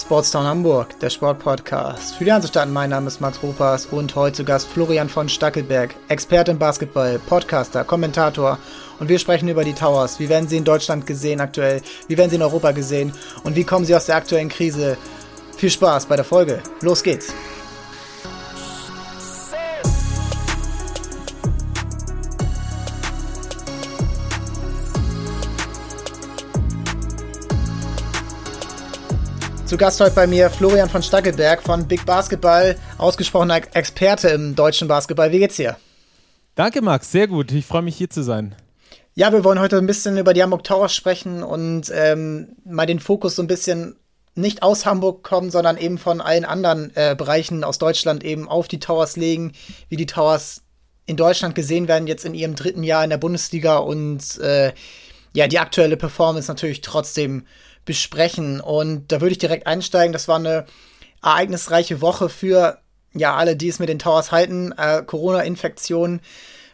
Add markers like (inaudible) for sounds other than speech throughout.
Sportstown Hamburg, der Sportpodcast. Für die Hansestadt, mein Name ist Max Rupas und heute zu Gast Florian von Stackelberg, Experte im Basketball, Podcaster, Kommentator und wir sprechen über die Towers. Wie werden sie in Deutschland gesehen aktuell? Wie werden sie in Europa gesehen? Und wie kommen sie aus der aktuellen Krise? Viel Spaß bei der Folge. Los geht's! Zu Gast heute bei mir Florian von Stackelberg von Big Basketball, ausgesprochener Experte im deutschen Basketball. Wie geht's dir? Danke, Max. Sehr gut. Ich freue mich, hier zu sein. Ja, wir wollen heute ein bisschen über die Hamburg Towers sprechen und ähm, mal den Fokus so ein bisschen nicht aus Hamburg kommen, sondern eben von allen anderen äh, Bereichen aus Deutschland eben auf die Towers legen, wie die Towers in Deutschland gesehen werden, jetzt in ihrem dritten Jahr in der Bundesliga und äh, ja, die aktuelle Performance natürlich trotzdem besprechen. Und da würde ich direkt einsteigen. Das war eine ereignisreiche Woche für ja alle, die es mit den Towers halten. Äh, Corona-Infektion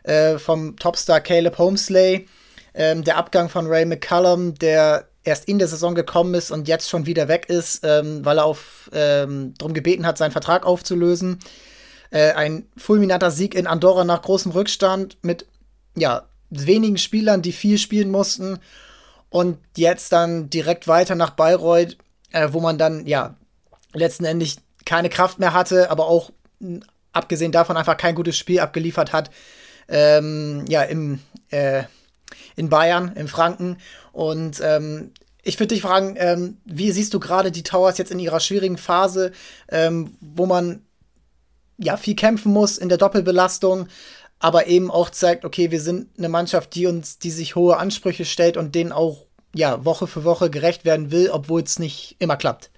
äh, vom Topstar Caleb Homesley, ähm, der Abgang von Ray McCallum, der erst in der Saison gekommen ist und jetzt schon wieder weg ist, ähm, weil er auf ähm, darum gebeten hat, seinen Vertrag aufzulösen. Äh, ein fulminanter Sieg in Andorra nach großem Rückstand mit ja wenigen Spielern, die viel spielen mussten und jetzt dann direkt weiter nach Bayreuth, äh, wo man dann ja letzten Endes keine Kraft mehr hatte, aber auch abgesehen davon einfach kein gutes Spiel abgeliefert hat. Ähm, ja, im, äh, in Bayern, in Franken. Und ähm, ich würde dich fragen, ähm, wie siehst du gerade die Towers jetzt in ihrer schwierigen Phase, ähm, wo man ja viel kämpfen muss in der Doppelbelastung, aber eben auch zeigt, okay, wir sind eine Mannschaft, die uns, die sich hohe Ansprüche stellt und denen auch ja Woche für Woche gerecht werden will, obwohl es nicht immer klappt.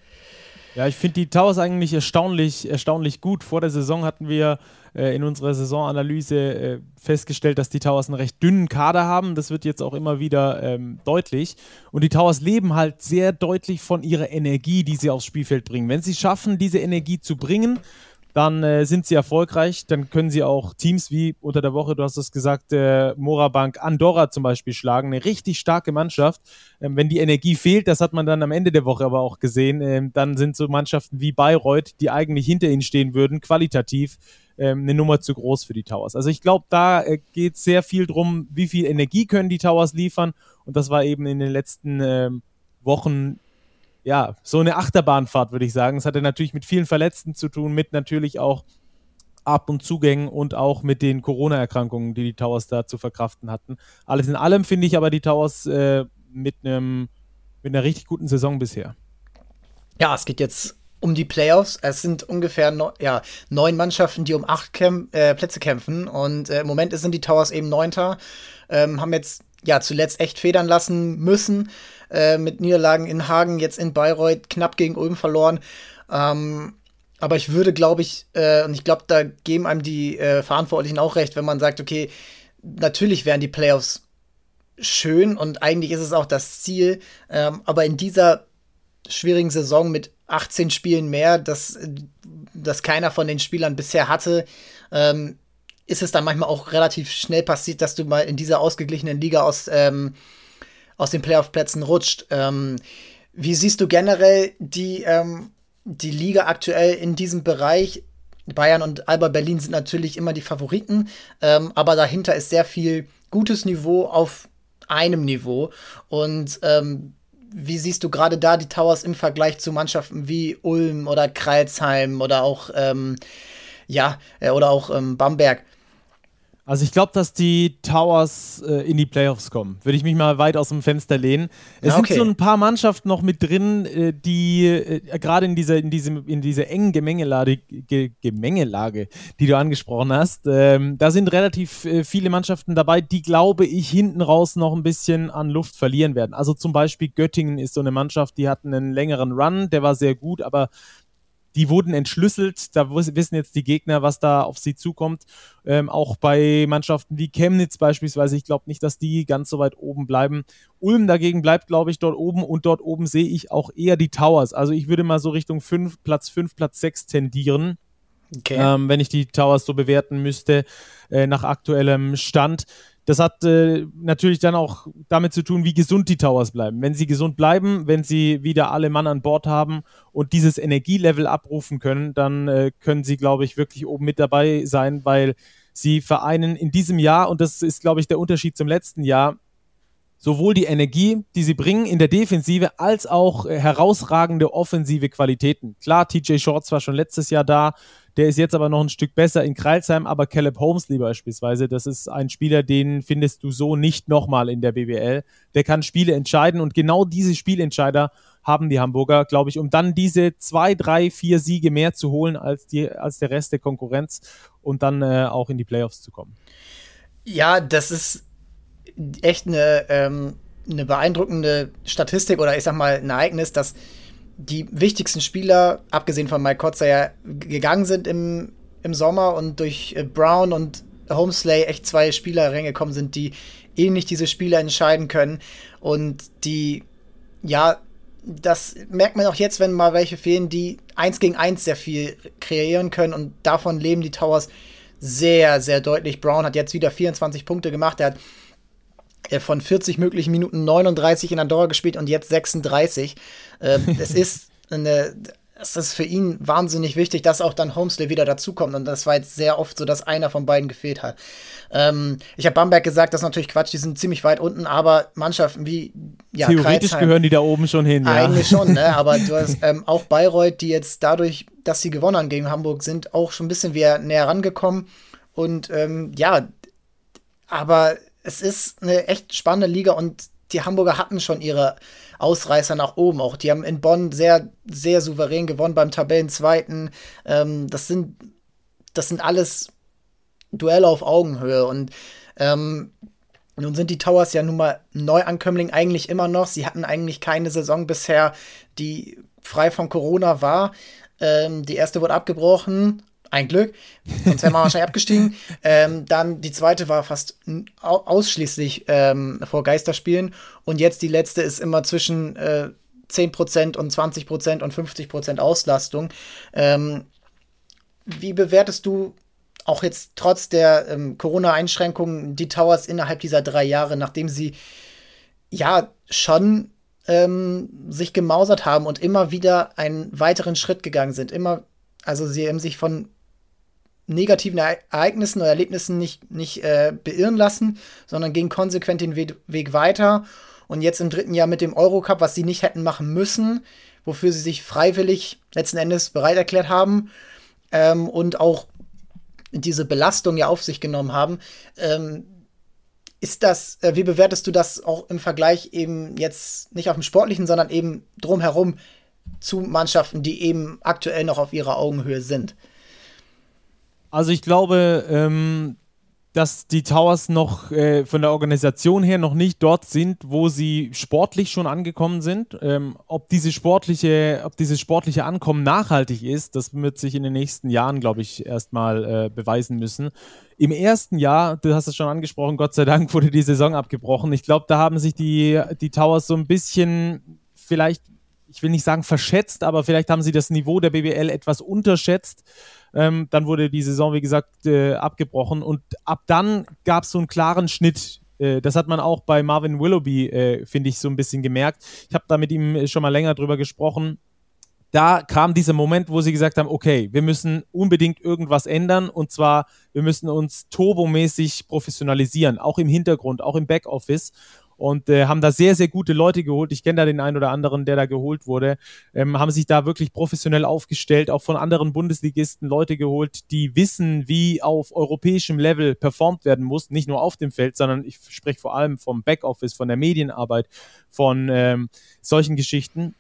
Ja, ich finde die Towers eigentlich erstaunlich, erstaunlich gut. Vor der Saison hatten wir äh, in unserer Saisonanalyse äh, festgestellt, dass die Towers einen recht dünnen Kader haben. Das wird jetzt auch immer wieder ähm, deutlich. Und die Towers leben halt sehr deutlich von ihrer Energie, die sie aufs Spielfeld bringen. Wenn sie schaffen, diese Energie zu bringen, dann äh, sind sie erfolgreich. Dann können sie auch Teams wie unter der Woche, du hast es gesagt, äh, Morabank Andorra zum Beispiel schlagen. Eine richtig starke Mannschaft. Ähm, wenn die Energie fehlt, das hat man dann am Ende der Woche aber auch gesehen, ähm, dann sind so Mannschaften wie Bayreuth, die eigentlich hinter ihnen stehen würden, qualitativ ähm, eine Nummer zu groß für die Towers. Also ich glaube, da äh, geht sehr viel drum, wie viel Energie können die Towers liefern. Und das war eben in den letzten ähm, Wochen ja, so eine Achterbahnfahrt, würde ich sagen. Es hatte natürlich mit vielen Verletzten zu tun, mit natürlich auch Ab- und Zugängen und auch mit den Corona-Erkrankungen, die die Towers da zu verkraften hatten. Alles in allem finde ich aber die Towers äh, mit einem mit einer richtig guten Saison bisher. Ja, es geht jetzt um die Playoffs. Es sind ungefähr no, ja, neun Mannschaften, die um acht Kämp äh, Plätze kämpfen. Und äh, im Moment sind die Towers eben neunter. Ähm, haben jetzt ja zuletzt echt federn lassen müssen. Äh, mit Niederlagen in Hagen, jetzt in Bayreuth, knapp gegen Ulm verloren. Ähm, aber ich würde, glaube ich, äh, und ich glaube, da geben einem die äh, Verantwortlichen auch recht, wenn man sagt, okay, natürlich wären die Playoffs schön und eigentlich ist es auch das Ziel, ähm, aber in dieser schwierigen Saison mit 18 Spielen mehr, das, das keiner von den Spielern bisher hatte, ähm, ist es dann manchmal auch relativ schnell passiert, dass du mal in dieser ausgeglichenen Liga aus ähm, aus den Playoff-Plätzen rutscht. Ähm, wie siehst du generell die, ähm, die Liga aktuell in diesem Bereich? Bayern und Alba Berlin sind natürlich immer die Favoriten, ähm, aber dahinter ist sehr viel gutes Niveau auf einem Niveau. Und ähm, wie siehst du gerade da die Towers im Vergleich zu Mannschaften wie Ulm oder Kreilsheim oder auch ähm, ja äh, oder auch Bamberg? Also ich glaube, dass die Towers äh, in die Playoffs kommen. Würde ich mich mal weit aus dem Fenster lehnen. Es okay. sind so ein paar Mannschaften noch mit drin, äh, die äh, gerade in dieser, in diesem, in dieser engen Gemengelage, Ge Gemengelage, die du angesprochen hast, ähm, da sind relativ äh, viele Mannschaften dabei, die, glaube ich, hinten raus noch ein bisschen an Luft verlieren werden. Also zum Beispiel Göttingen ist so eine Mannschaft, die hatten einen längeren Run, der war sehr gut, aber die wurden entschlüsselt. Da wissen jetzt die Gegner, was da auf sie zukommt. Ähm, auch bei Mannschaften wie Chemnitz beispielsweise. Ich glaube nicht, dass die ganz so weit oben bleiben. Ulm dagegen bleibt, glaube ich, dort oben. Und dort oben sehe ich auch eher die Towers. Also ich würde mal so Richtung 5, Platz 5, Platz 6 tendieren. Okay. Ähm, wenn ich die Towers so bewerten müsste, äh, nach aktuellem Stand. Das hat äh, natürlich dann auch damit zu tun, wie gesund die Towers bleiben. Wenn sie gesund bleiben, wenn sie wieder alle Mann an Bord haben und dieses Energielevel abrufen können, dann äh, können sie, glaube ich, wirklich oben mit dabei sein, weil sie vereinen in diesem Jahr, und das ist, glaube ich, der Unterschied zum letzten Jahr, sowohl die Energie, die sie bringen in der Defensive, als auch äh, herausragende offensive Qualitäten. Klar, TJ Shorts war schon letztes Jahr da, der ist jetzt aber noch ein Stück besser in Kreilsheim, aber Caleb Holmesley beispielsweise, das ist ein Spieler, den findest du so nicht nochmal in der BBL. Der kann Spiele entscheiden und genau diese Spielentscheider haben die Hamburger, glaube ich, um dann diese zwei, drei, vier Siege mehr zu holen als, die, als der Rest der Konkurrenz und dann äh, auch in die Playoffs zu kommen. Ja, das ist echt eine, ähm, eine beeindruckende Statistik oder ich sag mal ein Ereignis, dass die wichtigsten Spieler, abgesehen von Mike Kotzer, ja gegangen sind im, im Sommer und durch äh, Brown und Homesley echt zwei Spieler reingekommen sind, die ähnlich diese Spiele entscheiden können und die, ja, das merkt man auch jetzt, wenn mal welche fehlen, die eins gegen eins sehr viel kreieren können und davon leben die Towers sehr, sehr deutlich. Brown hat jetzt wieder 24 Punkte gemacht. Er hat von 40 möglichen Minuten 39 in Andorra gespielt und jetzt 36. Äh, (laughs) es ist eine, es ist für ihn wahnsinnig wichtig, dass auch dann Homesley wieder dazukommt. Und das war jetzt sehr oft so, dass einer von beiden gefehlt hat. Ähm, ich habe Bamberg gesagt, das ist natürlich Quatsch, die sind ziemlich weit unten, aber Mannschaften wie ja, Theoretisch Kreuzheim, gehören die da oben schon hin, ja. Eigentlich schon, ne? Aber du hast (laughs) ähm, auch Bayreuth, die jetzt dadurch, dass sie gewonnen haben gegen Hamburg, sind auch schon ein bisschen wieder näher rangekommen. Und ähm, ja, aber es ist eine echt spannende Liga und die Hamburger hatten schon ihre Ausreißer nach oben. Auch die haben in Bonn sehr, sehr souverän gewonnen beim Tabellenzweiten. Ähm, das sind, das sind alles Duelle auf Augenhöhe und ähm, nun sind die Towers ja nun mal Neuankömmling eigentlich immer noch. Sie hatten eigentlich keine Saison bisher, die frei von Corona war. Ähm, die erste wurde abgebrochen ein Glück, sonst wären wir wahrscheinlich abgestiegen. (laughs) Ähm, dann die zweite war fast ausschließlich ähm, vor Geisterspielen. Und jetzt die letzte ist immer zwischen äh, 10% und 20% und 50% Auslastung. Ähm, wie bewertest du auch jetzt trotz der ähm, Corona-Einschränkungen die Towers innerhalb dieser drei Jahre, nachdem sie ja schon ähm, sich gemausert haben und immer wieder einen weiteren Schritt gegangen sind? Immer also sie haben sich von negativen Ereignissen oder Erlebnissen nicht, nicht äh, beirren lassen, sondern gehen konsequent den We Weg weiter. Und jetzt im dritten Jahr mit dem Eurocup, was sie nicht hätten machen müssen, wofür sie sich freiwillig letzten Endes bereit erklärt haben ähm, und auch diese Belastung ja auf sich genommen haben. Ähm, ist das, äh, wie bewertest du das auch im Vergleich eben jetzt nicht auf dem Sportlichen, sondern eben drumherum zu Mannschaften, die eben aktuell noch auf ihrer Augenhöhe sind? Also ich glaube, ähm, dass die Towers noch äh, von der Organisation her noch nicht dort sind, wo sie sportlich schon angekommen sind. Ähm, ob, diese sportliche, ob dieses sportliche Ankommen nachhaltig ist, das wird sich in den nächsten Jahren, glaube ich, erstmal äh, beweisen müssen. Im ersten Jahr, du hast es schon angesprochen, Gott sei Dank wurde die Saison abgebrochen. Ich glaube, da haben sich die, die Towers so ein bisschen vielleicht, ich will nicht sagen verschätzt, aber vielleicht haben sie das Niveau der BBL etwas unterschätzt. Ähm, dann wurde die Saison, wie gesagt, äh, abgebrochen und ab dann gab es so einen klaren Schnitt. Äh, das hat man auch bei Marvin Willoughby, äh, finde ich, so ein bisschen gemerkt. Ich habe da mit ihm schon mal länger drüber gesprochen da kam dieser Moment, wo sie gesagt haben, okay, wir müssen unbedingt irgendwas ändern und zwar, wir müssen uns turbomäßig professionalisieren, auch im Hintergrund, auch im Backoffice und äh, haben da sehr, sehr gute Leute geholt. Ich kenne da den einen oder anderen, der da geholt wurde. Ähm, haben sich da wirklich professionell aufgestellt, auch von anderen Bundesligisten Leute geholt, die wissen, wie auf europäischem Level performt werden muss. Nicht nur auf dem Feld, sondern ich spreche vor allem vom Backoffice, von der Medienarbeit, von ähm, solchen Geschichten.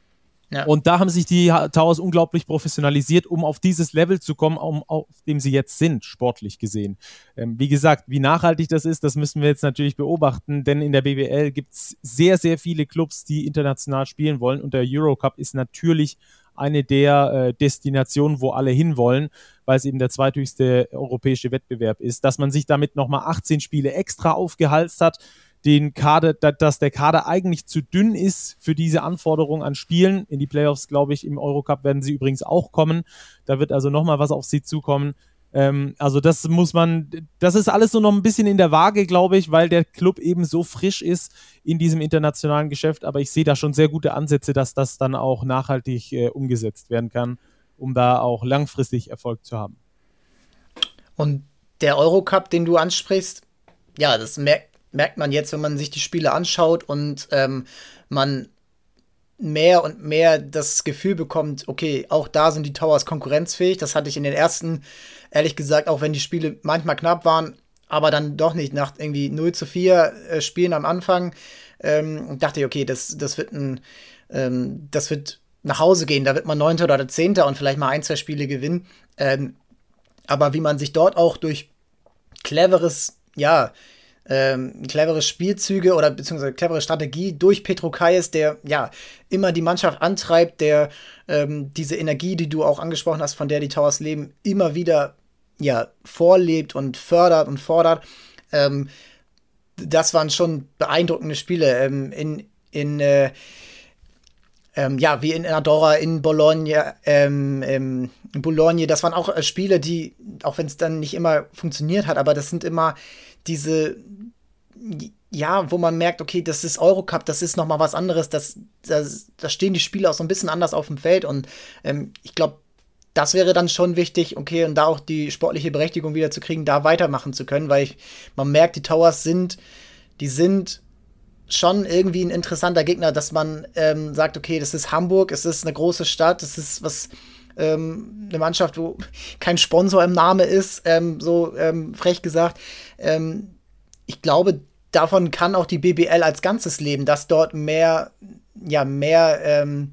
Ja. Und da haben sich die Towers unglaublich professionalisiert, um auf dieses Level zu kommen, um, auf dem sie jetzt sind, sportlich gesehen. Ähm, wie gesagt, wie nachhaltig das ist, das müssen wir jetzt natürlich beobachten, denn in der BWL gibt es sehr, sehr viele Clubs, die international spielen wollen und der Eurocup ist natürlich eine der äh, Destinationen, wo alle hinwollen, weil es eben der zweithöchste europäische Wettbewerb ist. Dass man sich damit nochmal 18 Spiele extra aufgehalst hat, den Kader, dass der Kader eigentlich zu dünn ist für diese Anforderungen an Spielen. In die Playoffs, glaube ich, im Eurocup werden sie übrigens auch kommen. Da wird also nochmal was auf sie zukommen. Ähm, also das muss man, das ist alles so noch ein bisschen in der Waage, glaube ich, weil der Club eben so frisch ist in diesem internationalen Geschäft. Aber ich sehe da schon sehr gute Ansätze, dass das dann auch nachhaltig äh, umgesetzt werden kann, um da auch langfristig Erfolg zu haben. Und der Eurocup, den du ansprichst, ja, das merkt, merkt man jetzt, wenn man sich die Spiele anschaut und ähm, man mehr und mehr das Gefühl bekommt, okay, auch da sind die Towers konkurrenzfähig. Das hatte ich in den ersten, ehrlich gesagt, auch wenn die Spiele manchmal knapp waren, aber dann doch nicht nach irgendwie 0 zu 4 äh, Spielen am Anfang. Ähm, dachte ich, okay, das, das wird ein, ähm, das wird nach Hause gehen, da wird man Neunter oder Zehnter und vielleicht mal ein, zwei Spiele gewinnen. Ähm, aber wie man sich dort auch durch cleveres, ja, ähm, clevere Spielzüge oder beziehungsweise clevere Strategie durch Petro Kayes, der ja immer die Mannschaft antreibt, der ähm, diese Energie, die du auch angesprochen hast, von der die Towers leben, immer wieder ja vorlebt und fördert und fordert. Ähm, das waren schon beeindruckende Spiele. Ähm, in in äh, ähm, ja, wie in Andorra, in Bologna, ähm, ähm, in Bologna, das waren auch äh, Spiele, die, auch wenn es dann nicht immer funktioniert hat, aber das sind immer diese, ja, wo man merkt, okay, das ist Eurocup, das ist noch mal was anderes, das, das, da stehen die Spiele auch so ein bisschen anders auf dem Feld und ähm, ich glaube, das wäre dann schon wichtig, okay, und da auch die sportliche Berechtigung wieder zu kriegen, da weitermachen zu können, weil ich, man merkt, die Towers sind, die sind schon irgendwie ein interessanter Gegner, dass man ähm, sagt, okay, das ist Hamburg, es ist eine große Stadt, es ist was ähm, eine Mannschaft, wo (laughs) kein Sponsor im Name ist, ähm, so ähm, frech gesagt. Ähm, ich glaube, davon kann auch die BBL als Ganzes leben, dass dort mehr, ja, mehr, ähm,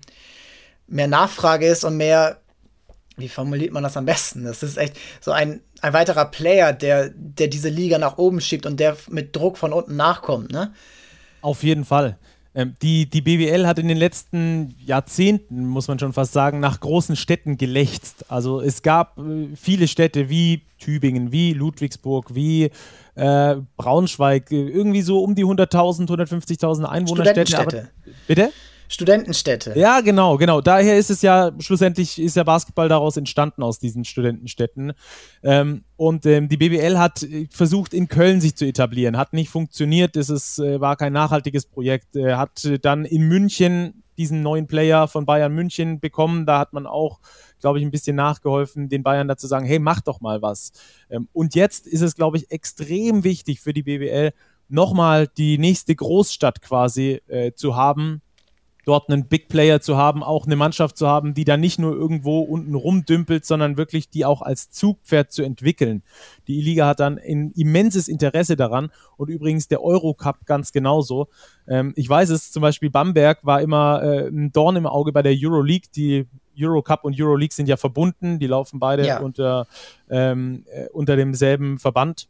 mehr Nachfrage ist und mehr, wie formuliert man das am besten? Das ist echt so ein, ein weiterer Player, der, der diese Liga nach oben schiebt und der mit Druck von unten nachkommt, ne? Auf jeden Fall. Ähm, die, die BWL hat in den letzten Jahrzehnten, muss man schon fast sagen, nach großen Städten gelächzt. Also es gab äh, viele Städte wie Tübingen, wie Ludwigsburg, wie äh, Braunschweig, irgendwie so um die 100.000, 150.000 Einwohnerstädte. Aber, bitte? Studentenstädte. Ja, genau, genau. Daher ist es ja, schlussendlich ist ja Basketball daraus entstanden aus diesen Studentenstädten. Ähm, und ähm, die BBL hat äh, versucht, in Köln sich zu etablieren. Hat nicht funktioniert, es ist, äh, war kein nachhaltiges Projekt. Äh, hat dann in München diesen neuen Player von Bayern München bekommen. Da hat man auch, glaube ich, ein bisschen nachgeholfen, den Bayern dazu sagen, hey, mach doch mal was. Ähm, und jetzt ist es, glaube ich, extrem wichtig für die BBL, nochmal die nächste Großstadt quasi äh, zu haben, dort einen Big Player zu haben, auch eine Mannschaft zu haben, die da nicht nur irgendwo unten rumdümpelt, sondern wirklich die auch als Zugpferd zu entwickeln. Die Liga hat dann ein immenses Interesse daran und übrigens der Eurocup ganz genauso. Ähm, ich weiß es, zum Beispiel Bamberg war immer äh, ein Dorn im Auge bei der Euroleague. Die Eurocup und Euroleague sind ja verbunden, die laufen beide ja. unter, ähm, äh, unter demselben Verband.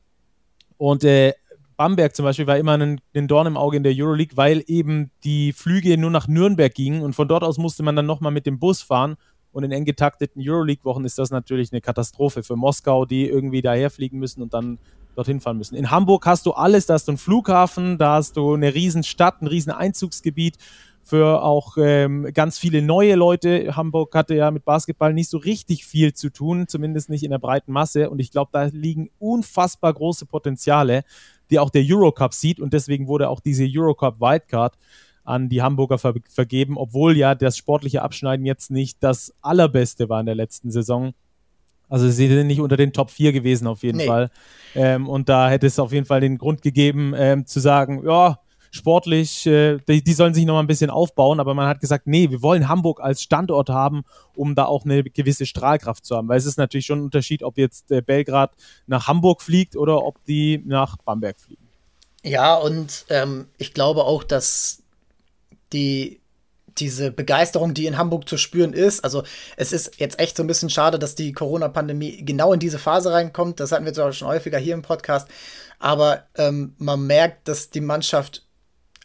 Und äh, Bamberg zum Beispiel war immer ein, ein, Dorn im Auge in der Euroleague, weil eben die Flüge nur nach Nürnberg gingen und von dort aus musste man dann nochmal mit dem Bus fahren. Und in eng getakteten Euroleague-Wochen ist das natürlich eine Katastrophe für Moskau, die irgendwie daherfliegen müssen und dann dorthin fahren müssen. In Hamburg hast du alles, da hast du einen Flughafen, da hast du eine Riesenstadt, ein riesen Einzugsgebiet für auch ähm, ganz viele neue Leute. Hamburg hatte ja mit Basketball nicht so richtig viel zu tun, zumindest nicht in der breiten Masse. Und ich glaube, da liegen unfassbar große Potenziale die auch der Eurocup sieht und deswegen wurde auch diese Eurocup Wildcard an die Hamburger ver vergeben, obwohl ja das sportliche Abschneiden jetzt nicht das allerbeste war in der letzten Saison. Also sie sind nicht unter den Top 4 gewesen auf jeden nee. Fall. Ähm, und da hätte es auf jeden Fall den Grund gegeben, ähm, zu sagen, ja, sportlich, äh, die, die, sollen sich noch mal ein bisschen aufbauen, aber man hat gesagt, nee, wir wollen Hamburg als Standort haben, um da auch eine gewisse Strahlkraft zu haben, weil es ist natürlich schon ein Unterschied, ob jetzt äh, Belgrad nach Hamburg fliegt oder ob die nach Bamberg fliegen. Ja, und ähm, ich glaube auch, dass die diese Begeisterung, die in Hamburg zu spüren ist. Also es ist jetzt echt so ein bisschen schade, dass die Corona-Pandemie genau in diese Phase reinkommt. Das hatten wir zwar schon häufiger hier im Podcast. Aber ähm, man merkt, dass die Mannschaft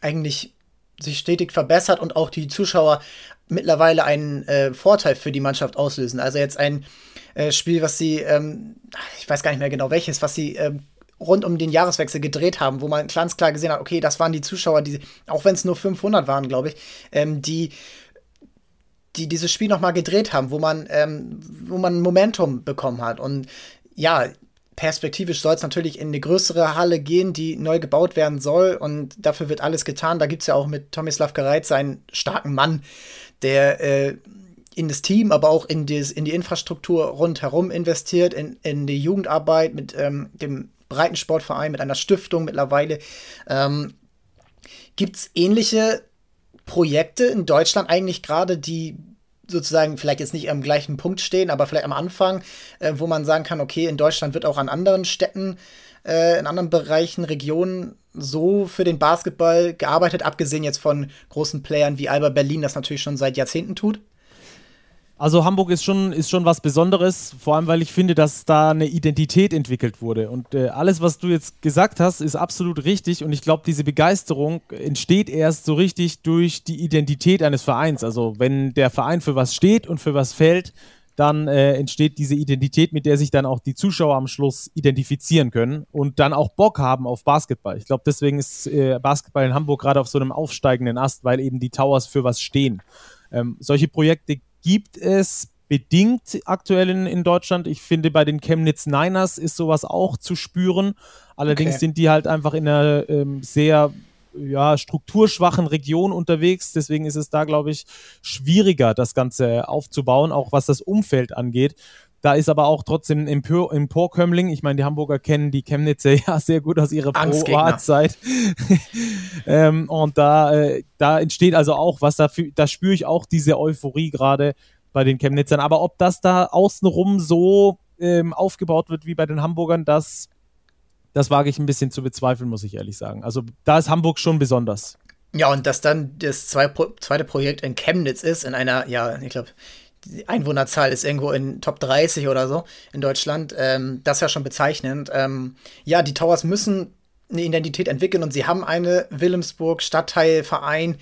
eigentlich sich stetig verbessert und auch die Zuschauer mittlerweile einen äh, Vorteil für die Mannschaft auslösen. Also jetzt ein äh, Spiel, was sie, ähm, ich weiß gar nicht mehr genau welches, was sie ähm, rund um den Jahreswechsel gedreht haben, wo man ganz klar gesehen hat, okay, das waren die Zuschauer, die, auch wenn es nur 500 waren, glaube ich, ähm, die die dieses Spiel noch mal gedreht haben, wo man, ähm, wo man Momentum bekommen hat. Und ja, perspektivisch soll es natürlich in eine größere Halle gehen, die neu gebaut werden soll. Und dafür wird alles getan. Da gibt es ja auch mit Tomislav Gereitz einen starken Mann, der äh, in das Team, aber auch in, des, in die Infrastruktur rundherum investiert, in, in die Jugendarbeit mit ähm, dem Breitensportverein, mit einer Stiftung mittlerweile. Ähm, Gibt es ähnliche Projekte in Deutschland eigentlich gerade, die sozusagen vielleicht jetzt nicht am gleichen Punkt stehen, aber vielleicht am Anfang, äh, wo man sagen kann, okay, in Deutschland wird auch an anderen Städten, äh, in anderen Bereichen, Regionen so für den Basketball gearbeitet, abgesehen jetzt von großen Playern wie Alba Berlin, das natürlich schon seit Jahrzehnten tut? Also Hamburg ist schon, ist schon was Besonderes, vor allem weil ich finde, dass da eine Identität entwickelt wurde. Und äh, alles, was du jetzt gesagt hast, ist absolut richtig. Und ich glaube, diese Begeisterung entsteht erst so richtig durch die Identität eines Vereins. Also wenn der Verein für was steht und für was fällt, dann äh, entsteht diese Identität, mit der sich dann auch die Zuschauer am Schluss identifizieren können und dann auch Bock haben auf Basketball. Ich glaube, deswegen ist äh, Basketball in Hamburg gerade auf so einem aufsteigenden Ast, weil eben die Towers für was stehen. Ähm, solche Projekte gibt es bedingt aktuell in, in Deutschland. Ich finde, bei den Chemnitz Niners ist sowas auch zu spüren. Allerdings okay. sind die halt einfach in einer ähm, sehr ja, strukturschwachen Region unterwegs. Deswegen ist es da, glaube ich, schwieriger, das Ganze aufzubauen, auch was das Umfeld angeht. Da ist aber auch trotzdem Empor Emporkömmling. Ich meine, die Hamburger kennen die Chemnitzer (laughs) ja sehr gut aus ihrer Pro-A-Zeit. (laughs) ähm, und da, äh, da entsteht also auch was. Da, da spüre ich auch diese Euphorie gerade bei den Chemnitzern. Aber ob das da außenrum so ähm, aufgebaut wird wie bei den Hamburgern, das, das wage ich ein bisschen zu bezweifeln, muss ich ehrlich sagen. Also da ist Hamburg schon besonders. Ja, und dass dann das zweite Projekt in Chemnitz ist, in einer, ja, ich glaube, die Einwohnerzahl ist irgendwo in Top 30 oder so in Deutschland. Ähm, das ist ja schon bezeichnend. Ähm, ja, die Towers müssen eine Identität entwickeln und sie haben eine Wilhelmsburg Stadtteilverein,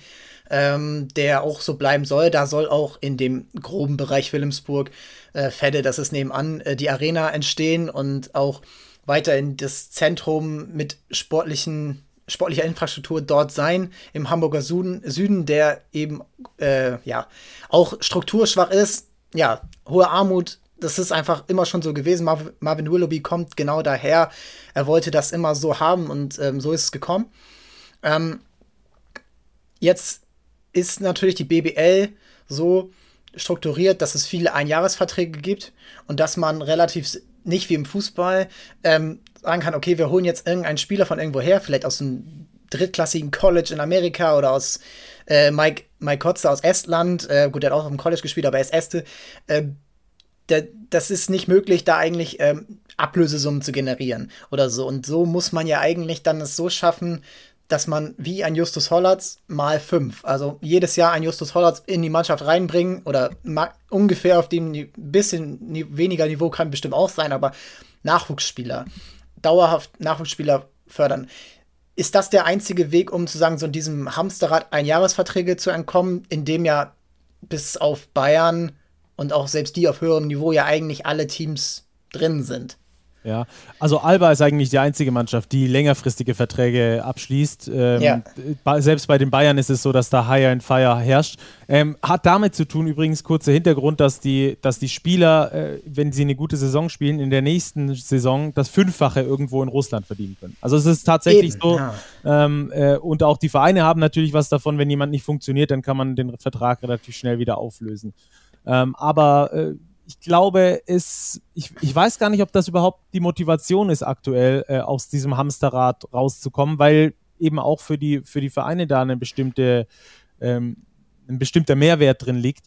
ähm, der auch so bleiben soll. Da soll auch in dem groben Bereich Wilhelmsburg äh, Fedde, das ist nebenan, äh, die Arena entstehen und auch weiterhin das Zentrum mit sportlichen sportlicher Infrastruktur dort sein, im Hamburger Süden, Süden der eben äh, ja auch strukturschwach ist. Ja, hohe Armut, das ist einfach immer schon so gewesen. Marvin, Marvin Willoughby kommt genau daher. Er wollte das immer so haben und ähm, so ist es gekommen. Ähm, jetzt ist natürlich die BBL so strukturiert, dass es viele Einjahresverträge gibt und dass man relativ nicht wie im Fußball ähm, sagen kann, okay, wir holen jetzt irgendeinen Spieler von irgendwo her, vielleicht aus einem drittklassigen College in Amerika oder aus äh, Mike, Mike Kotze aus Estland. Äh, gut, der hat auch im College gespielt, aber er ist Este. Äh, der, das ist nicht möglich, da eigentlich ähm, Ablösesummen zu generieren oder so. Und so muss man ja eigentlich dann es so schaffen, dass man wie ein Justus Hollatz mal fünf, also jedes Jahr ein Justus Hollatz in die Mannschaft reinbringen oder ungefähr auf dem bisschen ni weniger Niveau kann bestimmt auch sein, aber Nachwuchsspieler, dauerhaft Nachwuchsspieler fördern. Ist das der einzige Weg, um zu sagen, so in diesem Hamsterrad Einjahresverträge zu entkommen, in dem ja bis auf Bayern und auch selbst die auf höherem Niveau ja eigentlich alle Teams drin sind? Ja, also Alba ist eigentlich die einzige Mannschaft, die längerfristige Verträge abschließt. Ähm, ja. Selbst bei den Bayern ist es so, dass da Hire and Fire herrscht. Ähm, hat damit zu tun, übrigens kurzer Hintergrund, dass die, dass die Spieler, äh, wenn sie eine gute Saison spielen, in der nächsten Saison das Fünffache irgendwo in Russland verdienen können. Also es ist tatsächlich Eben, so. Ja. Ähm, äh, und auch die Vereine haben natürlich was davon, wenn jemand nicht funktioniert, dann kann man den Vertrag relativ schnell wieder auflösen. Ähm, aber äh, ich glaube, es, ich, ich weiß gar nicht, ob das überhaupt die Motivation ist, aktuell äh, aus diesem Hamsterrad rauszukommen, weil eben auch für die, für die Vereine da eine bestimmte, ähm, ein bestimmter Mehrwert drin liegt.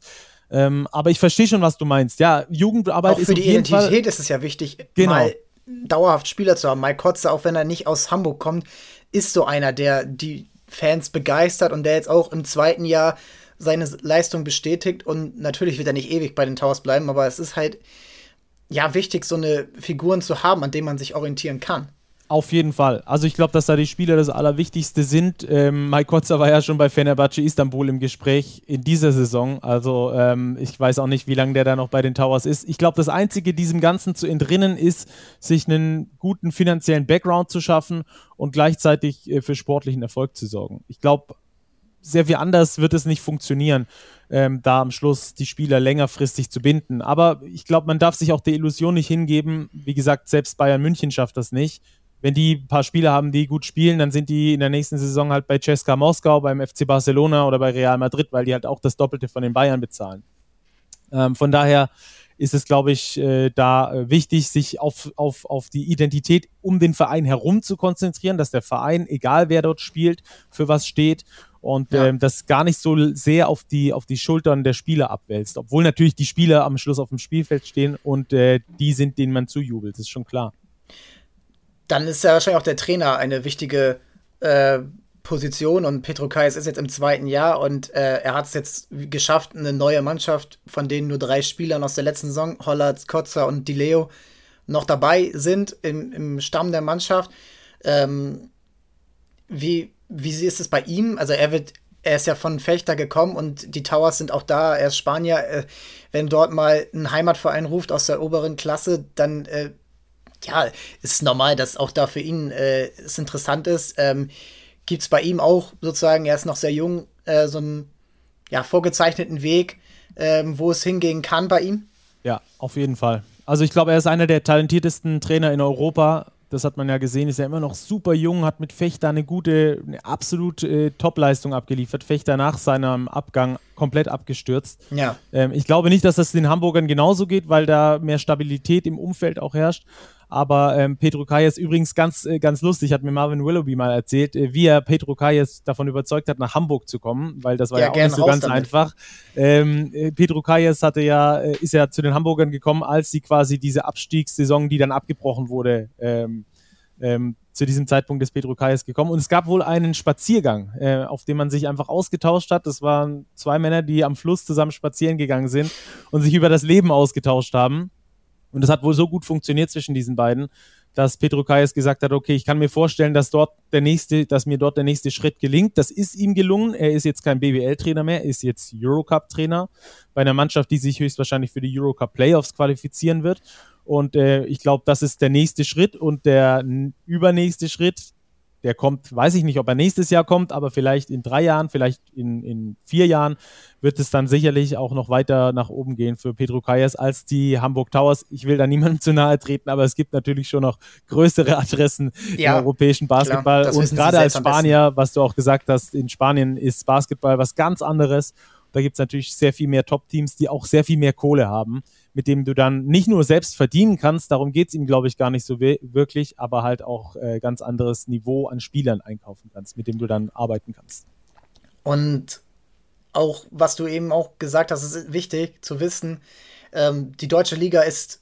Ähm, aber ich verstehe schon, was du meinst. Ja, Jugendarbeit auch ist für die Identität Fall, ist es ja wichtig, genau. mal dauerhaft Spieler zu haben. Mike Kotze, auch wenn er nicht aus Hamburg kommt, ist so einer, der die Fans begeistert und der jetzt auch im zweiten Jahr seine Leistung bestätigt und natürlich wird er nicht ewig bei den Towers bleiben, aber es ist halt ja wichtig, so eine Figuren zu haben, an denen man sich orientieren kann. Auf jeden Fall. Also ich glaube, dass da die Spieler das Allerwichtigste sind. Ähm, Mike Kotzer war ja schon bei Fenerbahce Istanbul im Gespräch in dieser Saison. Also ähm, ich weiß auch nicht, wie lange der da noch bei den Towers ist. Ich glaube, das Einzige, diesem Ganzen zu entrinnen, ist, sich einen guten finanziellen Background zu schaffen und gleichzeitig äh, für sportlichen Erfolg zu sorgen. Ich glaube, sehr viel anders wird es nicht funktionieren, ähm, da am Schluss die Spieler längerfristig zu binden. Aber ich glaube, man darf sich auch der Illusion nicht hingeben. Wie gesagt, selbst Bayern München schafft das nicht. Wenn die ein paar Spieler haben, die gut spielen, dann sind die in der nächsten Saison halt bei Ceska Moskau, beim FC Barcelona oder bei Real Madrid, weil die halt auch das Doppelte von den Bayern bezahlen. Ähm, von daher ist es, glaube ich, äh, da äh, wichtig, sich auf, auf, auf die Identität um den Verein herum zu konzentrieren, dass der Verein, egal wer dort spielt, für was steht und ja. ähm, das gar nicht so sehr auf die, auf die Schultern der Spieler abwälzt. Obwohl natürlich die Spieler am Schluss auf dem Spielfeld stehen und äh, die sind, denen man zujubelt, das ist schon klar. Dann ist ja wahrscheinlich auch der Trainer eine wichtige äh, Position und Petro Kais ist jetzt im zweiten Jahr und äh, er hat es jetzt geschafft, eine neue Mannschaft, von denen nur drei Spielern aus der letzten Saison, Hollert, Kotzer und Dileo, noch dabei sind im, im Stamm der Mannschaft. Ähm, wie, wie ist es bei ihm? Also er wird, er ist ja von Fechter gekommen und die Towers sind auch da, er ist Spanier. Äh, wenn dort mal ein Heimatverein ruft aus der oberen Klasse, dann äh, ja, ist normal, dass auch da für ihn äh, es interessant ist. Ähm, gibt es bei ihm auch sozusagen, er ist noch sehr jung, äh, so einen ja, vorgezeichneten Weg, ähm, wo es hingehen kann bei ihm? Ja, auf jeden Fall. Also ich glaube, er ist einer der talentiertesten Trainer in Europa. Das hat man ja gesehen, ist ja immer noch super jung, hat mit Fechter eine gute, eine absolut äh, Top-Leistung abgeliefert. Fechter nach seinem Abgang komplett abgestürzt. Ja. Ähm, ich glaube nicht, dass das den Hamburgern genauso geht, weil da mehr Stabilität im Umfeld auch herrscht. Aber ähm, Pedro Kayes übrigens ganz, äh, ganz lustig, hat mir Marvin Willoughby mal erzählt, äh, wie er Pedro Kayes davon überzeugt hat, nach Hamburg zu kommen, weil das war ja, ja auch nicht so ganz damit. einfach. Ähm, äh, Pedro Kayes hatte ja, ist ja zu den Hamburgern gekommen, als sie quasi diese Abstiegssaison, die dann abgebrochen wurde, ähm, ähm, zu diesem Zeitpunkt des Pedro Kayes gekommen. Und es gab wohl einen Spaziergang, äh, auf dem man sich einfach ausgetauscht hat. Das waren zwei Männer, die am Fluss zusammen spazieren gegangen sind und sich über das Leben ausgetauscht haben. Und das hat wohl so gut funktioniert zwischen diesen beiden, dass Pedro Kayes gesagt hat, okay, ich kann mir vorstellen, dass dort der nächste, dass mir dort der nächste Schritt gelingt. Das ist ihm gelungen. Er ist jetzt kein BBL-Trainer mehr, ist jetzt Eurocup-Trainer bei einer Mannschaft, die sich höchstwahrscheinlich für die Eurocup-Playoffs qualifizieren wird. Und äh, ich glaube, das ist der nächste Schritt und der übernächste Schritt, der kommt, weiß ich nicht, ob er nächstes Jahr kommt, aber vielleicht in drei Jahren, vielleicht in, in vier Jahren wird es dann sicherlich auch noch weiter nach oben gehen für Pedro Calles als die Hamburg Towers. Ich will da niemandem (laughs) zu nahe treten, aber es gibt natürlich schon noch größere (laughs) Adressen ja, im europäischen Basketball. Klar, Und gerade als Spanier, was du auch gesagt hast, in Spanien ist Basketball was ganz anderes. Da gibt es natürlich sehr viel mehr Top-Teams, die auch sehr viel mehr Kohle haben mit dem du dann nicht nur selbst verdienen kannst, darum geht es ihm, glaube ich, gar nicht so wirklich, aber halt auch äh, ganz anderes Niveau an Spielern einkaufen kannst, mit dem du dann arbeiten kannst. Und auch, was du eben auch gesagt hast, ist wichtig zu wissen, ähm, die deutsche Liga ist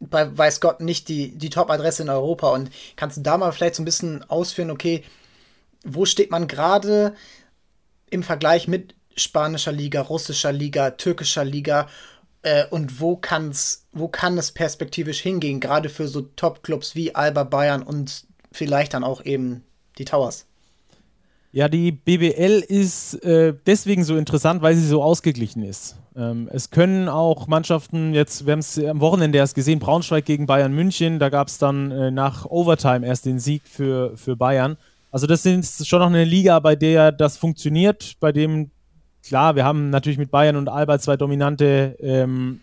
bei weiß Gott nicht die, die Top-Adresse in Europa und kannst du da mal vielleicht so ein bisschen ausführen, okay, wo steht man gerade im Vergleich mit spanischer Liga, russischer Liga, türkischer Liga äh, und wo kann's, wo kann es perspektivisch hingehen, gerade für so Top-Clubs wie Alba Bayern und vielleicht dann auch eben die Towers? Ja, die BBL ist äh, deswegen so interessant, weil sie so ausgeglichen ist. Ähm, es können auch Mannschaften, jetzt, wir haben es am Wochenende erst gesehen, Braunschweig gegen Bayern München, da gab es dann äh, nach Overtime erst den Sieg für, für Bayern. Also das ist schon noch eine Liga, bei der das funktioniert, bei dem klar, wir haben natürlich mit Bayern und Alba zwei dominante, ähm,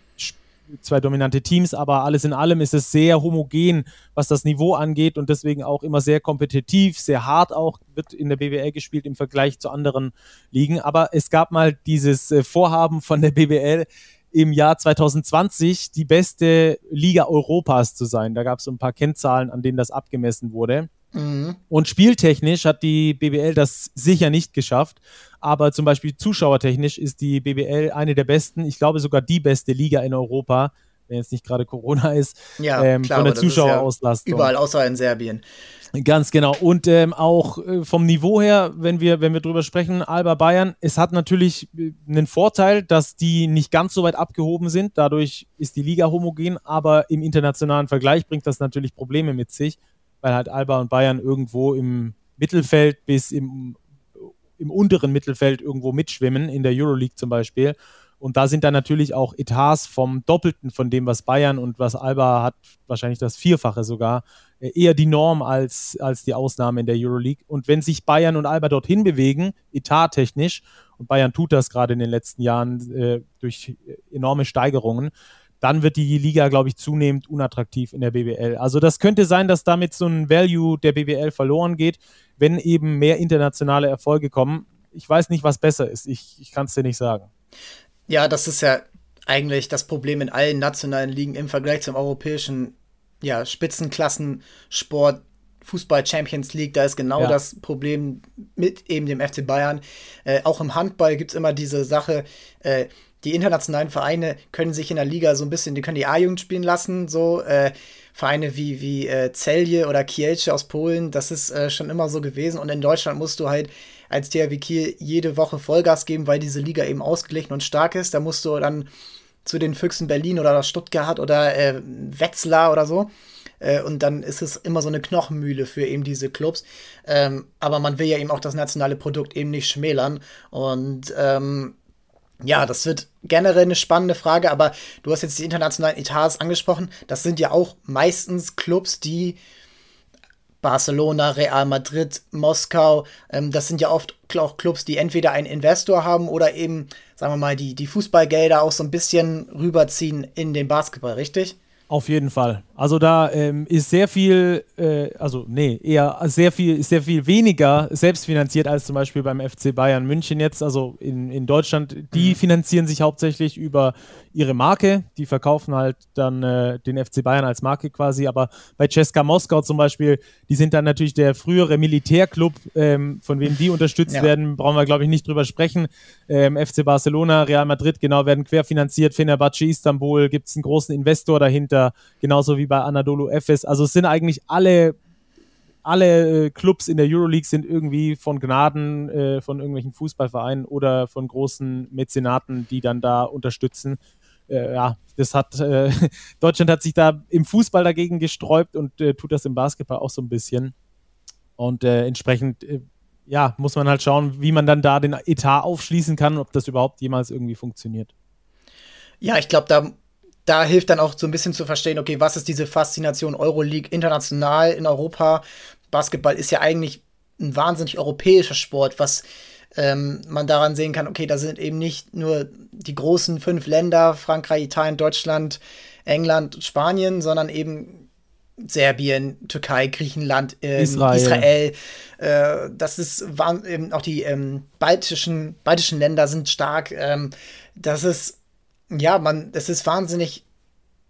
zwei dominante Teams, aber alles in allem ist es sehr homogen, was das Niveau angeht und deswegen auch immer sehr kompetitiv, sehr hart auch, wird in der BWL gespielt im Vergleich zu anderen Ligen. Aber es gab mal dieses äh, Vorhaben von der BWL, im Jahr 2020 die beste Liga Europas zu sein. Da gab es so ein paar Kennzahlen, an denen das abgemessen wurde. Mhm. Und spieltechnisch hat die BBL das sicher nicht geschafft, aber zum Beispiel zuschauertechnisch ist die BBL eine der besten, ich glaube sogar die beste Liga in Europa, wenn jetzt nicht gerade Corona ist, ja, ähm, klar, von der Zuschauerauslastung. Ja überall außer in Serbien. Ganz genau. Und ähm, auch äh, vom Niveau her, wenn wir, wenn wir drüber sprechen, Alba Bayern, es hat natürlich äh, einen Vorteil, dass die nicht ganz so weit abgehoben sind. Dadurch ist die Liga homogen, aber im internationalen Vergleich bringt das natürlich Probleme mit sich weil halt Alba und Bayern irgendwo im Mittelfeld bis im, im unteren Mittelfeld irgendwo mitschwimmen, in der Euroleague zum Beispiel. Und da sind dann natürlich auch Etats vom Doppelten von dem, was Bayern und was Alba hat, wahrscheinlich das Vierfache sogar, äh, eher die Norm als, als die Ausnahme in der Euroleague. Und wenn sich Bayern und Alba dorthin bewegen, etattechnisch, und Bayern tut das gerade in den letzten Jahren äh, durch enorme Steigerungen, dann wird die Liga, glaube ich, zunehmend unattraktiv in der BBL. Also das könnte sein, dass damit so ein Value der BBL verloren geht, wenn eben mehr internationale Erfolge kommen. Ich weiß nicht, was besser ist. Ich, ich kann es dir nicht sagen. Ja, das ist ja eigentlich das Problem in allen nationalen Ligen im Vergleich zum europäischen ja, Spitzenklassensport. Fußball Champions League, da ist genau ja. das Problem mit eben dem FC Bayern. Äh, auch im Handball gibt es immer diese Sache, äh, die internationalen Vereine können sich in der Liga so ein bisschen, die können die A-Jugend spielen lassen, so äh, Vereine wie, wie äh, Celje oder Kielce aus Polen, das ist äh, schon immer so gewesen. Und in Deutschland musst du halt als THW Kiel jede Woche Vollgas geben, weil diese Liga eben ausgeglichen und stark ist. Da musst du dann zu den Füchsen Berlin oder Stuttgart oder äh, Wetzlar oder so. Äh, und dann ist es immer so eine Knochenmühle für eben diese Clubs. Ähm, aber man will ja eben auch das nationale Produkt eben nicht schmälern. Und ähm, ja, das wird generell eine spannende Frage, aber du hast jetzt die internationalen Etats angesprochen. Das sind ja auch meistens Clubs, die Barcelona, Real Madrid, Moskau, ähm, das sind ja oft auch Clubs, die entweder einen Investor haben oder eben, sagen wir mal, die, die Fußballgelder auch so ein bisschen rüberziehen in den Basketball, richtig? Auf jeden Fall. Also da ähm, ist sehr viel, äh, also nee, eher sehr viel, sehr viel weniger selbstfinanziert als zum Beispiel beim FC Bayern München jetzt. Also in, in Deutschland, die mhm. finanzieren sich hauptsächlich über ihre Marke. Die verkaufen halt dann äh, den FC Bayern als Marke quasi. Aber bei Ceska Moskau zum Beispiel, die sind dann natürlich der frühere Militärclub, ähm, von wem die unterstützt ja. werden, brauchen wir glaube ich nicht drüber sprechen. Ähm, FC Barcelona, Real Madrid, genau, werden querfinanziert. Fenerbahce Istanbul, gibt es einen großen Investor dahinter, genauso wie bei Anadolu Efes. Also es sind eigentlich alle alle äh, Clubs in der Euroleague sind irgendwie von Gnaden äh, von irgendwelchen Fußballvereinen oder von großen Mäzenaten, die dann da unterstützen äh, ja, das hat äh, (laughs) Deutschland hat sich da im Fußball dagegen gesträubt und äh, tut das im Basketball auch so ein bisschen. Und äh, entsprechend, ja, muss man halt schauen, wie man dann da den Etat aufschließen kann, ob das überhaupt jemals irgendwie funktioniert. Ja, ich glaube, da, da hilft dann auch so ein bisschen zu verstehen, okay, was ist diese Faszination Euroleague international in Europa? Basketball ist ja eigentlich ein wahnsinnig europäischer Sport, was ähm, man daran sehen kann, okay, da sind eben nicht nur die großen fünf Länder, Frankreich, Italien, Deutschland, England, Spanien, sondern eben Serbien, Türkei, Griechenland, ähm, Israel. Israel. Äh, das ist waren eben auch die ähm, baltischen, baltischen Länder sind stark. Ähm, das ist, ja, man, das ist wahnsinnig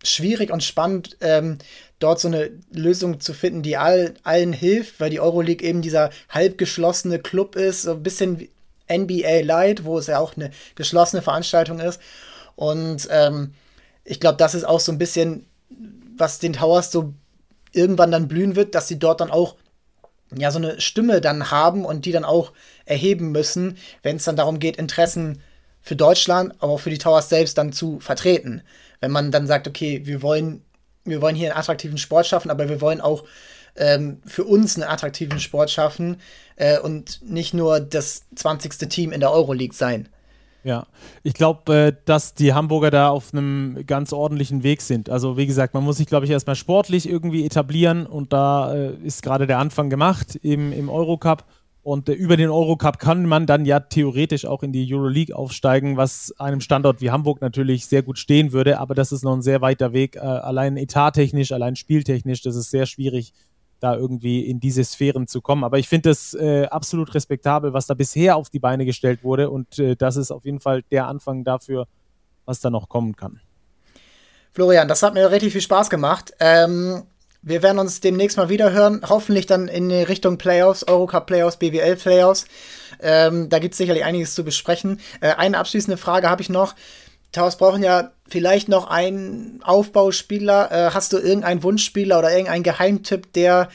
schwierig und spannend, ähm, dort so eine Lösung zu finden, die all, allen hilft, weil die Euroleague eben dieser halbgeschlossene Club ist, so ein bisschen NBA Light, wo es ja auch eine geschlossene Veranstaltung ist. Und ähm, ich glaube, das ist auch so ein bisschen, was den Towers so irgendwann dann blühen wird, dass sie dort dann auch ja so eine Stimme dann haben und die dann auch erheben müssen, wenn es dann darum geht, Interessen für Deutschland, aber auch für die Towers selbst dann zu vertreten. Wenn man dann sagt, okay, wir wollen, wir wollen hier einen attraktiven Sport schaffen, aber wir wollen auch ähm, für uns einen attraktiven Sport schaffen äh, und nicht nur das 20. Team in der Euroleague sein. Ja, ich glaube, äh, dass die Hamburger da auf einem ganz ordentlichen Weg sind. Also wie gesagt, man muss sich, glaube ich, erstmal sportlich irgendwie etablieren und da äh, ist gerade der Anfang gemacht im, im Eurocup. Und äh, über den Eurocup kann man dann ja theoretisch auch in die Euroleague aufsteigen, was einem Standort wie Hamburg natürlich sehr gut stehen würde. Aber das ist noch ein sehr weiter Weg. Äh, allein etattechnisch, allein spieltechnisch, das ist sehr schwierig da irgendwie in diese Sphären zu kommen. Aber ich finde es äh, absolut respektabel, was da bisher auf die Beine gestellt wurde. Und äh, das ist auf jeden Fall der Anfang dafür, was da noch kommen kann. Florian, das hat mir richtig viel Spaß gemacht. Ähm, wir werden uns demnächst mal wieder hören. Hoffentlich dann in Richtung Playoffs, Eurocup Playoffs, BWL Playoffs. Ähm, da gibt es sicherlich einiges zu besprechen. Äh, eine abschließende Frage habe ich noch. Towers brauchen ja vielleicht noch einen Aufbauspieler. Äh, hast du irgendeinen Wunschspieler oder irgendeinen Geheimtipp, der,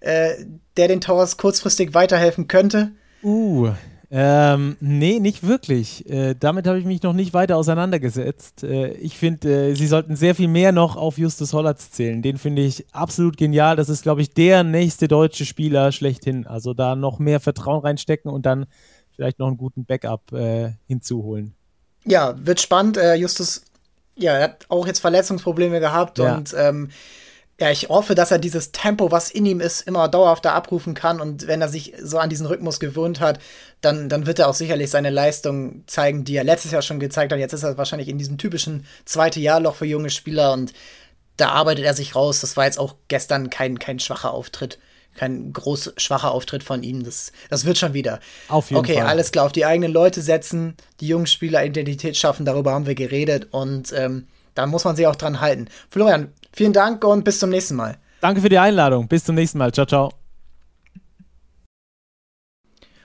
äh, der den Towers kurzfristig weiterhelfen könnte? Uh, ähm, nee, nicht wirklich. Äh, damit habe ich mich noch nicht weiter auseinandergesetzt. Äh, ich finde, äh, sie sollten sehr viel mehr noch auf Justus Hollatz zählen. Den finde ich absolut genial. Das ist, glaube ich, der nächste deutsche Spieler schlechthin. Also da noch mehr Vertrauen reinstecken und dann vielleicht noch einen guten Backup äh, hinzuholen. Ja, wird spannend. Äh, Justus, ja, er hat auch jetzt Verletzungsprobleme gehabt ja. und ähm, ja, ich hoffe, dass er dieses Tempo, was in ihm ist, immer dauerhafter abrufen kann. Und wenn er sich so an diesen Rhythmus gewöhnt hat, dann, dann wird er auch sicherlich seine Leistung zeigen, die er letztes Jahr schon gezeigt hat. Jetzt ist er wahrscheinlich in diesem typischen zweite Jahrloch für junge Spieler und da arbeitet er sich raus. Das war jetzt auch gestern kein, kein schwacher Auftritt. Kein groß schwacher Auftritt von ihm. Das, das wird schon wieder. Auf jeden okay, Fall. Okay, alles klar. Auf die eigenen Leute setzen, die jungen Spieler Identität schaffen. Darüber haben wir geredet und ähm, da muss man sich auch dran halten. Florian, Vielen Dank und bis zum nächsten Mal. Danke für die Einladung. Bis zum nächsten Mal. Ciao, ciao.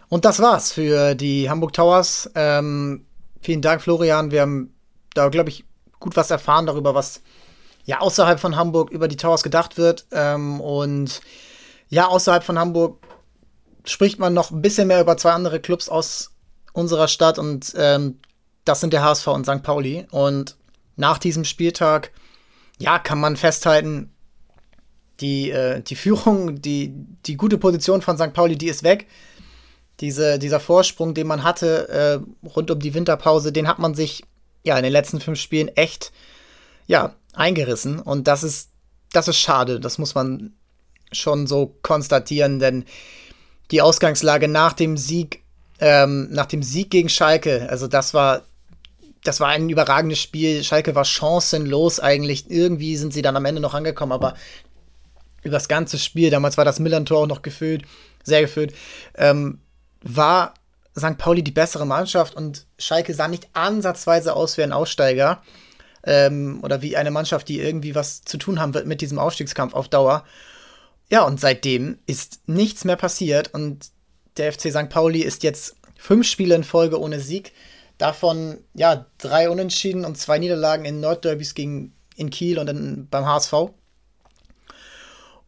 Und das war's für die Hamburg Towers. Ähm, vielen Dank, Florian. Wir haben da, glaube ich, gut was erfahren darüber, was ja außerhalb von Hamburg über die Towers gedacht wird. Ähm, und ja, außerhalb von Hamburg spricht man noch ein bisschen mehr über zwei andere Clubs aus unserer Stadt und ähm, das sind der HSV und St. Pauli. Und nach diesem Spieltag ja, kann man festhalten, die, äh, die Führung, die, die gute Position von St. Pauli, die ist weg. Diese, dieser Vorsprung, den man hatte äh, rund um die Winterpause, den hat man sich ja in den letzten fünf Spielen echt ja, eingerissen. Und das ist, das ist schade. Das muss man schon so konstatieren, denn die Ausgangslage nach dem Sieg, ähm, nach dem Sieg gegen Schalke, also das war das war ein überragendes Spiel. Schalke war chancenlos eigentlich. Irgendwie sind sie dann am Ende noch angekommen, aber über das ganze Spiel, damals war das Millantor auch noch gefüllt, sehr gefüllt, ähm, war St. Pauli die bessere Mannschaft und Schalke sah nicht ansatzweise aus wie ein Aussteiger ähm, oder wie eine Mannschaft, die irgendwie was zu tun haben wird mit diesem Aufstiegskampf auf Dauer. Ja, und seitdem ist nichts mehr passiert und der FC St. Pauli ist jetzt fünf Spiele in Folge ohne Sieg. Davon ja drei Unentschieden und zwei Niederlagen in Nordderbys gegen in Kiel und dann beim HSV.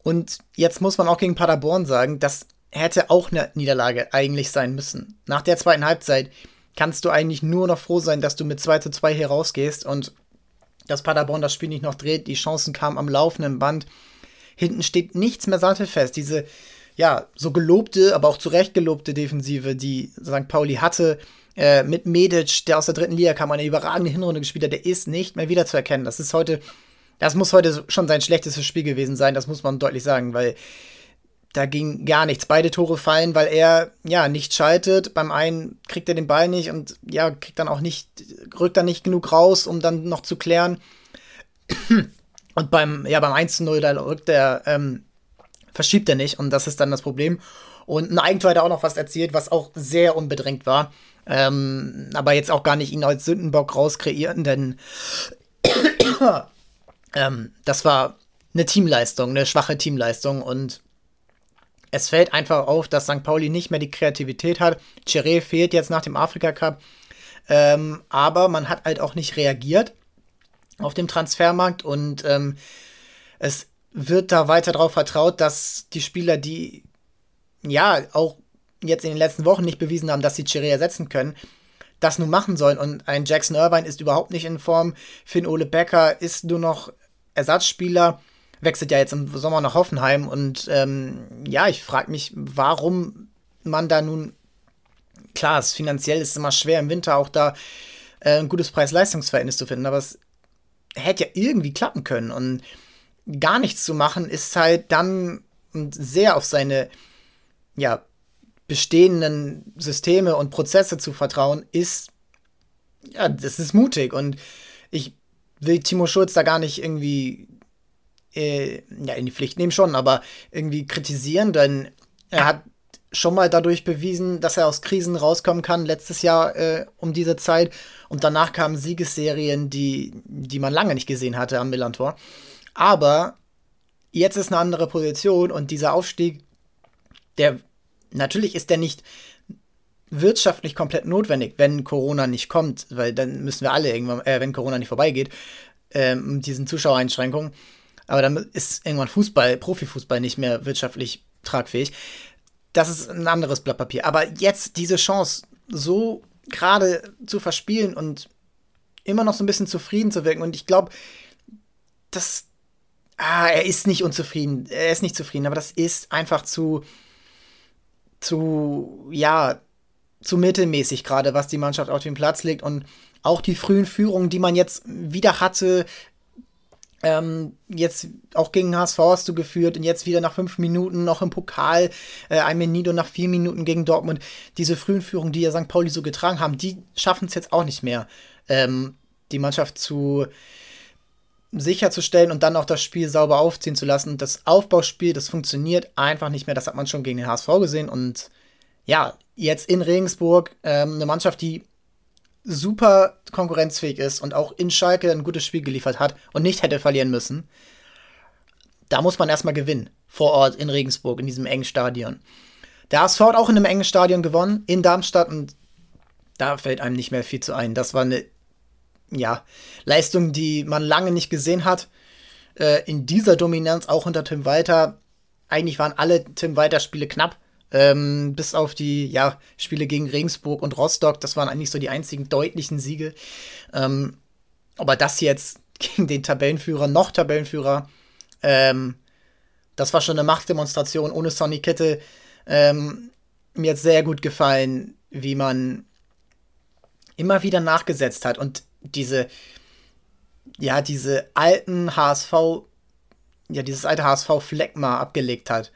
Und jetzt muss man auch gegen Paderborn sagen, das hätte auch eine Niederlage eigentlich sein müssen. Nach der zweiten Halbzeit kannst du eigentlich nur noch froh sein, dass du mit 2 zu 2 hier rausgehst und dass Paderborn das Spiel nicht noch dreht. Die Chancen kamen am laufenden Band. Hinten steht nichts mehr sattelfest. Diese, ja, so gelobte, aber auch zu Recht gelobte Defensive, die St. Pauli hatte, äh, mit Medic, der aus der dritten Liga kam, eine überragende Hinrunde gespielt hat, der ist nicht mehr wiederzuerkennen. Das ist heute, das muss heute schon sein schlechtestes Spiel gewesen sein, das muss man deutlich sagen, weil da ging gar nichts. Beide Tore fallen, weil er ja nicht schaltet. Beim einen kriegt er den Ball nicht und ja, kriegt dann auch nicht, rückt dann nicht genug raus, um dann noch zu klären. (clears throat) Und beim, ja, beim 1-0, da rückt er, ähm, verschiebt er nicht und das ist dann das Problem. Und ein Eigentor hat er auch noch was erzählt, was auch sehr unbedrängt war. Ähm, aber jetzt auch gar nicht ihn als Sündenbock rauskreieren, denn (coughs) ähm, das war eine Teamleistung, eine schwache Teamleistung und es fällt einfach auf, dass St. Pauli nicht mehr die Kreativität hat. Chiré fehlt jetzt nach dem Afrika Cup, ähm, aber man hat halt auch nicht reagiert auf dem Transfermarkt und ähm, es wird da weiter darauf vertraut, dass die Spieler, die ja auch jetzt in den letzten Wochen nicht bewiesen haben, dass sie Chiré ersetzen können, das nun machen sollen. Und ein Jackson Irvine ist überhaupt nicht in Form. Finn Ole Becker ist nur noch Ersatzspieler, wechselt ja jetzt im Sommer nach Hoffenheim. Und ähm, ja, ich frage mich, warum man da nun, klar, es finanziell ist immer schwer im Winter auch da äh, ein gutes Preis-Leistungs-Verhältnis zu finden, aber es hätte ja irgendwie klappen können. Und gar nichts zu machen, ist halt dann sehr auf seine ja, bestehenden Systeme und Prozesse zu vertrauen, ist, ja, das ist mutig. Und ich will Timo Schulz da gar nicht irgendwie äh, ja, in die Pflicht nehmen schon, aber irgendwie kritisieren, denn er hat schon mal dadurch bewiesen, dass er aus Krisen rauskommen kann, letztes Jahr äh, um diese Zeit. Und danach kamen Siegesserien, die, die man lange nicht gesehen hatte am Millantor. Aber jetzt ist eine andere Position und dieser Aufstieg, der Natürlich ist der nicht wirtschaftlich komplett notwendig, wenn Corona nicht kommt, weil dann müssen wir alle irgendwann, äh, wenn Corona nicht vorbeigeht, ähm, diesen Zuschauereinschränkungen. Aber dann ist irgendwann Fußball, Profifußball nicht mehr wirtschaftlich tragfähig. Das ist ein anderes Blatt Papier. Aber jetzt diese Chance so gerade zu verspielen und immer noch so ein bisschen zufrieden zu wirken. Und ich glaube, dass ah, er ist nicht unzufrieden. Er ist nicht zufrieden, aber das ist einfach zu zu, ja, zu mittelmäßig gerade, was die Mannschaft auf den Platz legt. Und Auch die frühen Führungen, die man jetzt wieder hatte, ähm, jetzt auch gegen HSV hast du geführt und jetzt wieder nach fünf Minuten noch im Pokal, äh, ein Menido nach vier Minuten gegen Dortmund. Diese frühen Führungen, die ja St. Pauli so getragen haben, die schaffen es jetzt auch nicht mehr, ähm, die Mannschaft zu sicherzustellen und dann auch das Spiel sauber aufziehen zu lassen. Das Aufbauspiel, das funktioniert einfach nicht mehr. Das hat man schon gegen den HSV gesehen. Und ja, jetzt in Regensburg ähm, eine Mannschaft, die super konkurrenzfähig ist und auch in Schalke ein gutes Spiel geliefert hat und nicht hätte verlieren müssen. Da muss man erstmal gewinnen. Vor Ort in Regensburg, in diesem engen Stadion. Der HSV hat auch in einem engen Stadion gewonnen, in Darmstadt, und da fällt einem nicht mehr viel zu ein. Das war eine ja, Leistung, die man lange nicht gesehen hat. Äh, in dieser Dominanz, auch unter Tim Walter. Eigentlich waren alle Tim Walter-Spiele knapp. Ähm, bis auf die ja, Spiele gegen Regensburg und Rostock. Das waren eigentlich so die einzigen deutlichen Siege. Ähm, aber das jetzt (laughs) gegen den Tabellenführer, noch Tabellenführer, ähm, das war schon eine Machtdemonstration ohne Sonny Kittel. Ähm, mir hat sehr gut gefallen, wie man immer wieder nachgesetzt hat. Und diese, ja, diese alten HSV, ja, dieses alte HSV-Fleckma abgelegt hat.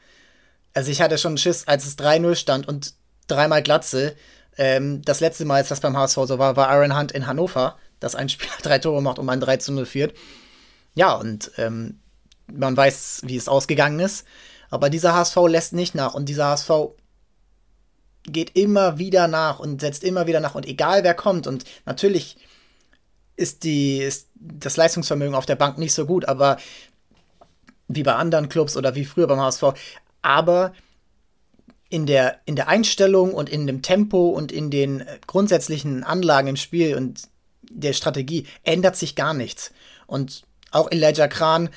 Also ich hatte schon Schiss, als es 3-0 stand und dreimal Glatze. Ähm, das letzte Mal, als das beim HSV so war, war Aaron Hunt in Hannover, dass ein Spieler (laughs) drei Tore macht und ein 3 0 führt. Ja, und ähm, man weiß, wie es ausgegangen ist. Aber dieser HSV lässt nicht nach und dieser HSV geht immer wieder nach und setzt immer wieder nach und egal wer kommt und natürlich ist, die, ist das Leistungsvermögen auf der Bank nicht so gut, aber wie bei anderen Clubs oder wie früher beim HSV. Aber in der, in der Einstellung und in dem Tempo und in den grundsätzlichen Anlagen im Spiel und der Strategie ändert sich gar nichts. Und auch Elijah Kran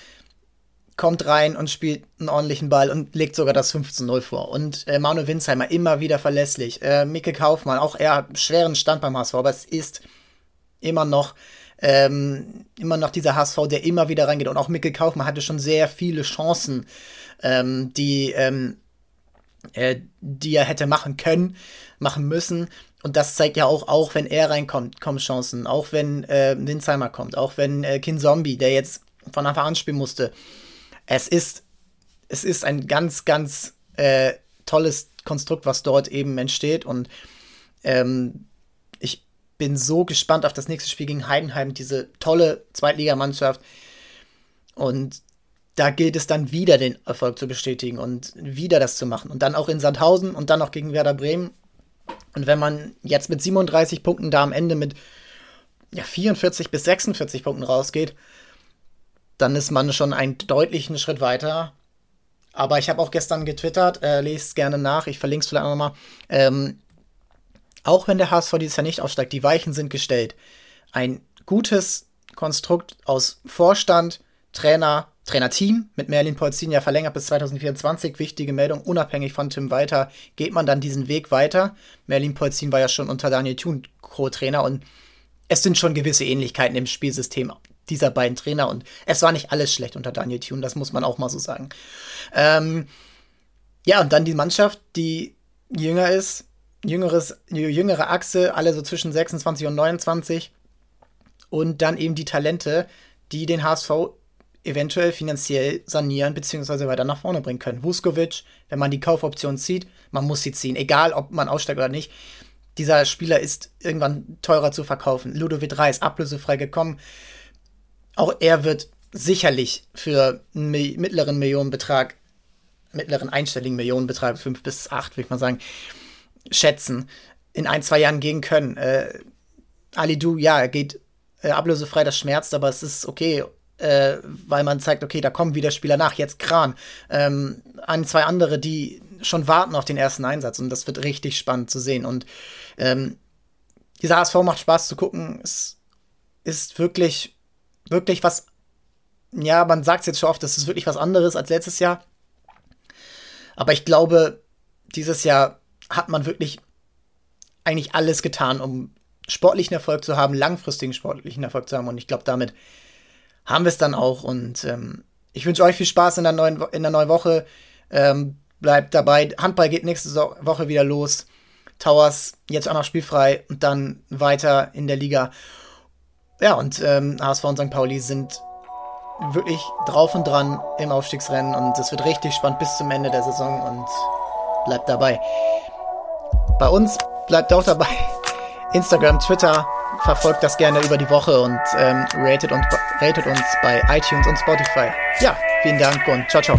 kommt rein und spielt einen ordentlichen Ball und legt sogar das 15-0 vor. Und äh, Manu Winsheimer immer wieder verlässlich. Äh, Micke Kaufmann, auch er schweren Stand beim HSV, aber es ist immer noch ähm, immer noch dieser HSV, der immer wieder reingeht. Und auch Mikkel Kaufmann hatte schon sehr viele Chancen, ähm, die, ähm, äh, die er hätte machen können, machen müssen. Und das zeigt ja auch, auch wenn er reinkommt, kommen Chancen. Auch wenn äh, Winsheimer kommt, auch wenn äh, Kin Zombie, der jetzt von Anfang an spielen musste. Es ist, es ist ein ganz, ganz äh, tolles Konstrukt, was dort eben entsteht. Und ähm, bin so gespannt auf das nächste Spiel gegen Heidenheim, diese tolle Zweitligamannschaft. Und da gilt es dann wieder, den Erfolg zu bestätigen und wieder das zu machen. Und dann auch in Sandhausen und dann auch gegen Werder Bremen. Und wenn man jetzt mit 37 Punkten da am Ende mit ja, 44 bis 46 Punkten rausgeht, dann ist man schon einen deutlichen Schritt weiter. Aber ich habe auch gestern getwittert, äh, lest gerne nach, ich verlinke es vielleicht nochmal. Ähm, auch wenn der HSV dieses Jahr nicht aufsteigt, die Weichen sind gestellt. Ein gutes Konstrukt aus Vorstand, Trainer, Trainerteam mit Merlin Polzin ja verlängert bis 2024. Wichtige Meldung, unabhängig von Tim Walter geht man dann diesen Weg weiter. Merlin Polzin war ja schon unter Daniel Thun Co-Trainer und es sind schon gewisse Ähnlichkeiten im Spielsystem dieser beiden Trainer und es war nicht alles schlecht unter Daniel Thun, das muss man auch mal so sagen. Ähm, ja, und dann die Mannschaft, die jünger ist, jüngeres, jüngere Achse, alle so zwischen 26 und 29. Und dann eben die Talente, die den HSV eventuell finanziell sanieren bzw. weiter nach vorne bringen können. Vuskovic, wenn man die Kaufoption zieht, man muss sie ziehen, egal ob man aussteigt oder nicht. Dieser Spieler ist irgendwann teurer zu verkaufen. Ludovic Reis, ablösefrei gekommen. Auch er wird sicherlich für einen mittleren Millionenbetrag, mittleren einstelligen Millionenbetrag, 5 bis 8, würde ich mal sagen, schätzen, in ein, zwei Jahren gehen können. Äh, Ali Du, ja, er geht äh, ablösefrei, das schmerzt, aber es ist okay, äh, weil man zeigt, okay, da kommen wieder Spieler nach, jetzt Kran. Ähm, ein, zwei andere, die schon warten auf den ersten Einsatz und das wird richtig spannend zu sehen. Und ähm, dieser HSV macht Spaß zu gucken. Es ist wirklich, wirklich was. Ja, man sagt es jetzt schon oft, das ist wirklich was anderes als letztes Jahr. Aber ich glaube, dieses Jahr hat man wirklich eigentlich alles getan, um sportlichen Erfolg zu haben, langfristigen sportlichen Erfolg zu haben. Und ich glaube, damit haben wir es dann auch. Und ähm, ich wünsche euch viel Spaß in der neuen, in der neuen Woche. Ähm, bleibt dabei. Handball geht nächste Woche wieder los. Towers jetzt auch noch spielfrei und dann weiter in der Liga. ja, und ähm, HSV und St. Pauli sind wirklich drauf und dran im Aufstiegsrennen und es wird richtig spannend bis zum Ende der Saison und bleibt dabei. Bei uns bleibt auch dabei (laughs) Instagram, Twitter, verfolgt das gerne über die Woche und ähm, ratet, uns, ratet uns bei iTunes und Spotify. Ja, vielen Dank und ciao, ciao.